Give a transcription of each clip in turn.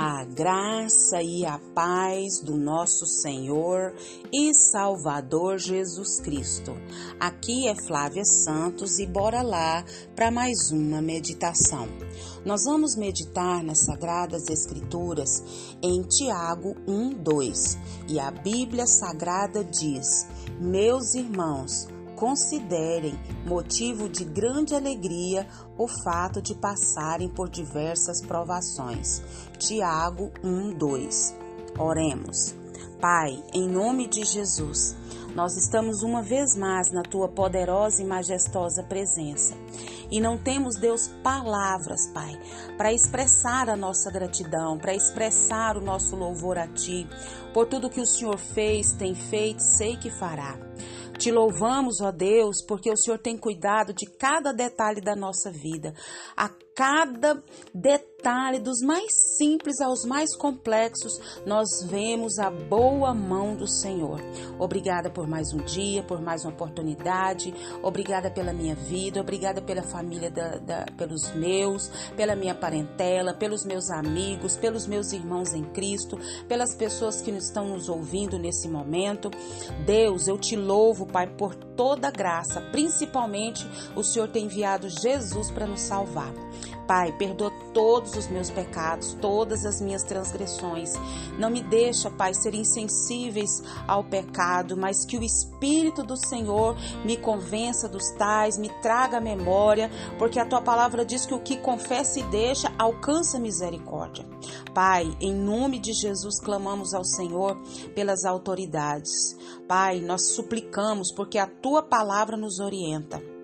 A graça e a paz do nosso Senhor e Salvador Jesus Cristo. Aqui é Flávia Santos e bora lá para mais uma meditação. Nós vamos meditar nas Sagradas Escrituras em Tiago 1:2 e a Bíblia Sagrada diz: Meus irmãos, considerem motivo de grande alegria o fato de passarem por diversas provações. Tiago 1:2. Oremos. Pai, em nome de Jesus, nós estamos uma vez mais na tua poderosa e majestosa presença. E não temos, Deus, palavras, Pai, para expressar a nossa gratidão, para expressar o nosso louvor a Ti, por tudo que o Senhor fez, tem feito, sei que fará. Te louvamos, ó Deus, porque o Senhor tem cuidado de cada detalhe da nossa vida. A cada detalhe, dos mais simples aos mais complexos, nós vemos a boa mão do Senhor. Obrigada por mais um dia, por mais uma oportunidade. Obrigada pela minha vida, obrigada pela família, da, da, pelos meus, pela minha parentela, pelos meus amigos, pelos meus irmãos em Cristo, pelas pessoas que estão nos ouvindo nesse momento. Deus, eu te louvo, Pai, por toda graça, principalmente o Senhor tem enviado Jesus para nos salvar. Pai, perdoa todos os meus pecados, todas as minhas transgressões. Não me deixa, Pai, ser insensíveis ao pecado, mas que o Espírito do Senhor me convença dos tais, me traga a memória, porque a tua palavra diz que o que confessa e deixa alcança misericórdia. Pai, em nome de Jesus, clamamos ao Senhor pelas autoridades. Pai, nós suplicamos porque a tua palavra nos orienta.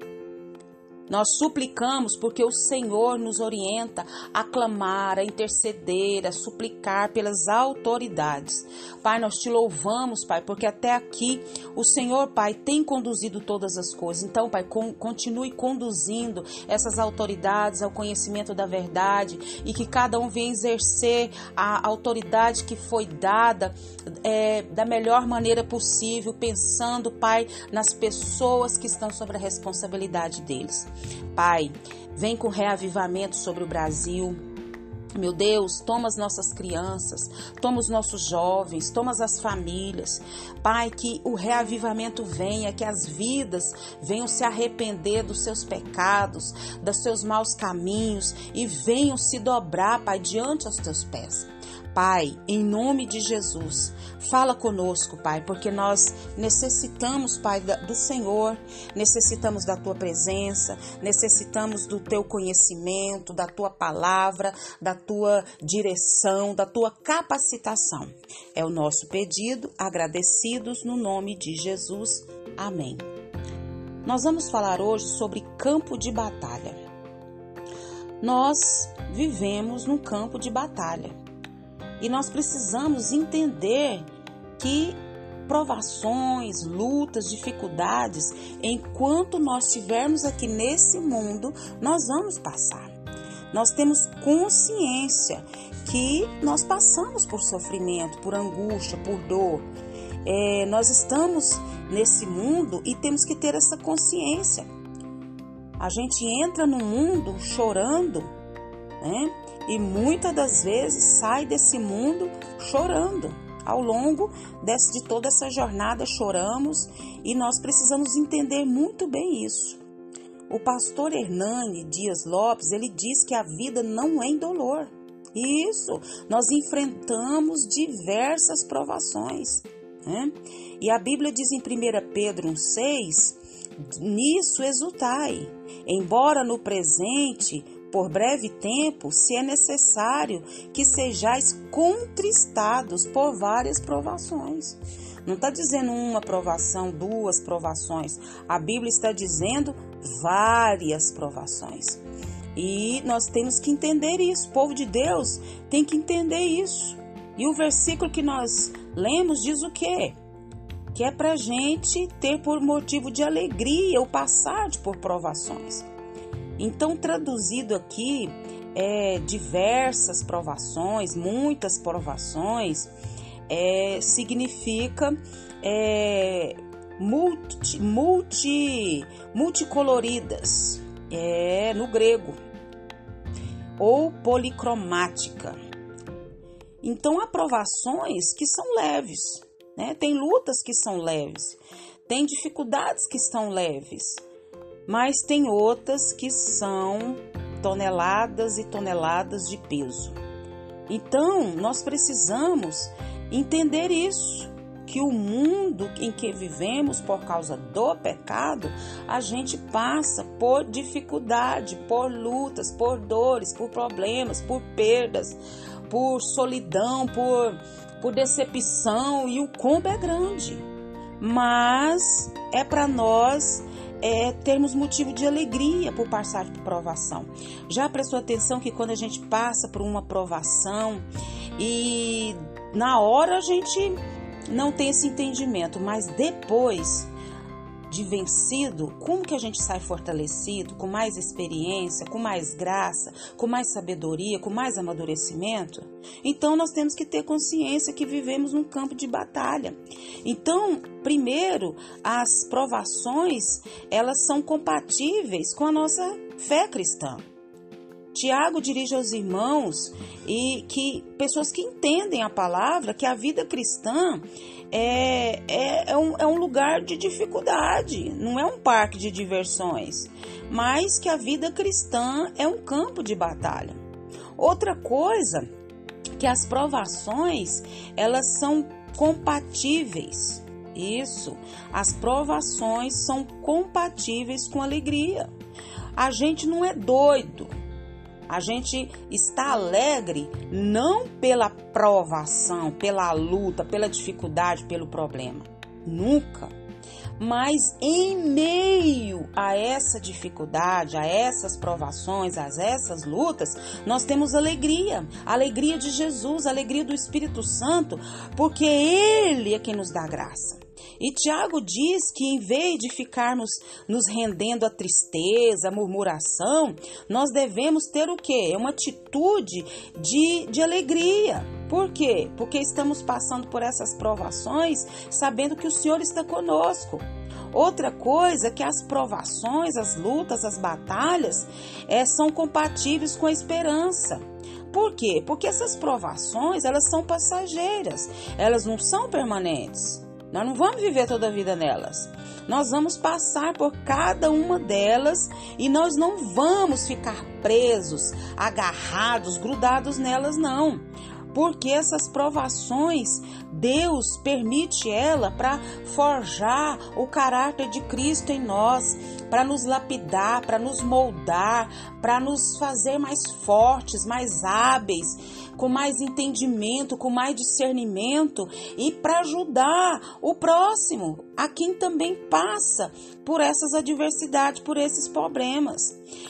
Nós suplicamos porque o Senhor nos orienta a clamar, a interceder, a suplicar pelas autoridades. Pai, nós te louvamos, Pai, porque até aqui o Senhor, Pai, tem conduzido todas as coisas. Então, Pai, continue conduzindo essas autoridades ao conhecimento da verdade e que cada um venha exercer a autoridade que foi dada é, da melhor maneira possível, pensando, Pai, nas pessoas que estão sob a responsabilidade deles. Pai, vem com reavivamento sobre o Brasil. Meu Deus, toma as nossas crianças, toma os nossos jovens, toma as famílias. Pai, que o reavivamento venha, que as vidas venham se arrepender dos seus pecados, dos seus maus caminhos e venham se dobrar, Pai, diante aos teus pés. Pai, em nome de Jesus, fala conosco, Pai, porque nós necessitamos, Pai, do Senhor, necessitamos da tua presença, necessitamos do teu conhecimento, da tua palavra, da tua direção, da tua capacitação. É o nosso pedido, agradecidos no nome de Jesus. Amém. Nós vamos falar hoje sobre campo de batalha. Nós vivemos num campo de batalha. E nós precisamos entender que provações, lutas, dificuldades, enquanto nós estivermos aqui nesse mundo, nós vamos passar. Nós temos consciência que nós passamos por sofrimento, por angústia, por dor. É, nós estamos nesse mundo e temos que ter essa consciência. A gente entra no mundo chorando, né? e muitas das vezes sai desse mundo chorando. Ao longo desse, de toda essa jornada choramos e nós precisamos entender muito bem isso. O pastor Hernani Dias Lopes, ele diz que a vida não é indolor. Isso, nós enfrentamos diversas provações. Né? E a Bíblia diz em 1 Pedro 1,6: Nisso exultai, embora no presente por breve tempo, se é necessário que sejais contristados por várias provações. Não está dizendo uma provação, duas provações. A Bíblia está dizendo várias provações. E nós temos que entender isso. O povo de Deus tem que entender isso. E o versículo que nós lemos diz o quê? Que é para gente ter por motivo de alegria o passar por provações. Então, traduzido aqui, é, diversas provações, muitas provações, é, significa é, multi, multi, multicoloridas, é, no grego, ou policromática. Então há provações que são leves, né? Tem lutas que são leves, tem dificuldades que estão leves, mas tem outras que são toneladas e toneladas de peso. Então, nós precisamos entender isso, que o mundo em que vivemos por causa do pecado, a gente passa por dificuldade, por lutas, por dores, por problemas, por perdas, por solidão, por, por decepção e o combo é grande. Mas é para nós é, termos motivo de alegria por passar por provação. Já prestou atenção que quando a gente passa por uma provação e na hora a gente não tem esse entendimento, mas depois de vencido, como que a gente sai fortalecido, com mais experiência, com mais graça, com mais sabedoria, com mais amadurecimento? Então nós temos que ter consciência que vivemos num campo de batalha. Então, primeiro, as provações, elas são compatíveis com a nossa fé cristã. Tiago dirige aos irmãos e que pessoas que entendem a palavra, que a vida cristã é, é, é, um, é um lugar de dificuldade, não é um parque de diversões, mas que a vida cristã é um campo de batalha. Outra coisa que as provações elas são compatíveis. Isso, as provações são compatíveis com alegria. A gente não é doido, a gente está alegre não pela provação, pela luta, pela dificuldade, pelo problema. Nunca. Mas em meio a essa dificuldade, a essas provações, a essas lutas, nós temos alegria, alegria de Jesus, alegria do Espírito Santo, porque Ele é quem nos dá graça. E Tiago diz que em vez de ficarmos nos rendendo à tristeza, à murmuração, nós devemos ter o quê? Uma atitude de, de alegria. Por quê? Porque estamos passando por essas provações sabendo que o Senhor está conosco. Outra coisa é que as provações, as lutas, as batalhas é, são compatíveis com a esperança. Por quê? Porque essas provações elas são passageiras, elas não são permanentes. Nós não vamos viver toda a vida nelas. Nós vamos passar por cada uma delas e nós não vamos ficar presos, agarrados, grudados nelas, não porque essas provações Deus permite ela para forjar o caráter de Cristo em nós, para nos lapidar, para nos moldar, para nos fazer mais fortes, mais hábeis, com mais entendimento, com mais discernimento e para ajudar o próximo, a quem também passa por essas adversidades, por esses problemas.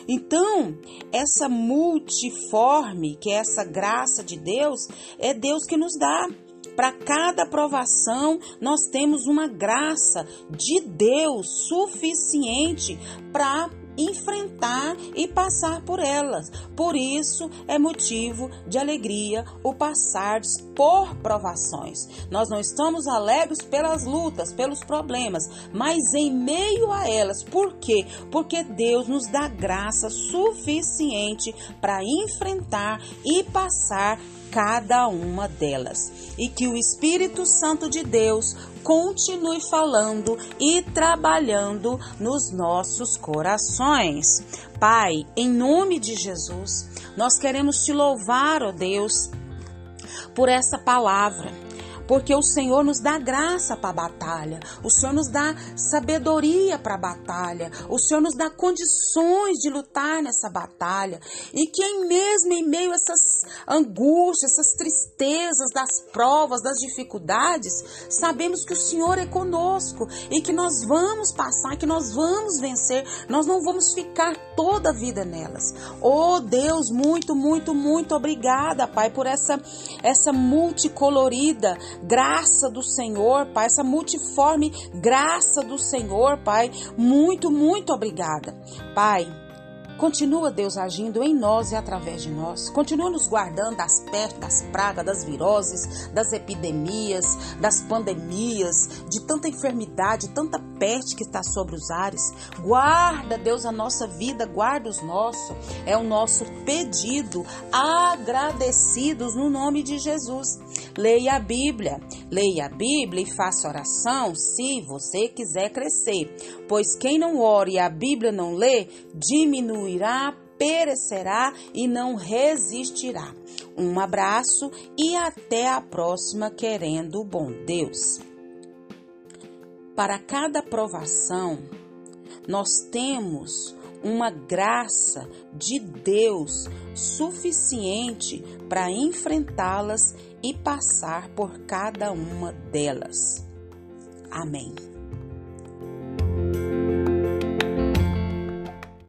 Então, essa multiforme, que é essa graça de Deus, é Deus que nos dá. Para cada aprovação, nós temos uma graça de Deus suficiente para enfrentar e passar por elas. Por isso é motivo de alegria o passar por provações. Nós não estamos alegres pelas lutas, pelos problemas, mas em meio a elas. Por quê? Porque Deus nos dá graça suficiente para enfrentar e passar cada uma delas. E que o Espírito Santo de Deus continue falando e trabalhando nos nossos corações. Pai, em nome de Jesus, nós queremos te louvar, ó Deus, por essa palavra porque o Senhor nos dá graça para a batalha, o Senhor nos dá sabedoria para a batalha, o Senhor nos dá condições de lutar nessa batalha, e que mesmo em meio a essas angústias, essas tristezas das provas, das dificuldades, sabemos que o Senhor é conosco e que nós vamos passar, que nós vamos vencer, nós não vamos ficar toda a vida nelas. Oh Deus, muito, muito, muito obrigada, Pai, por essa essa multicolorida graça do Senhor, Pai, essa multiforme graça do Senhor, Pai. Muito, muito obrigada. Pai, Continua Deus agindo em nós e através de nós. Continua nos guardando das pestes, das pragas, das viroses, das epidemias, das pandemias, de tanta enfermidade, tanta peste que está sobre os ares. Guarda, Deus, a nossa vida, guarda os nossos. É o nosso pedido, agradecidos no nome de Jesus. Leia a Bíblia, leia a Bíblia e faça oração se você quiser crescer. Pois quem não ore e a Bíblia não lê, diminuirá, perecerá e não resistirá. Um abraço e até a próxima, querendo o bom Deus. Para cada provação, nós temos uma graça de Deus suficiente para enfrentá-las e passar por cada uma delas. Amém.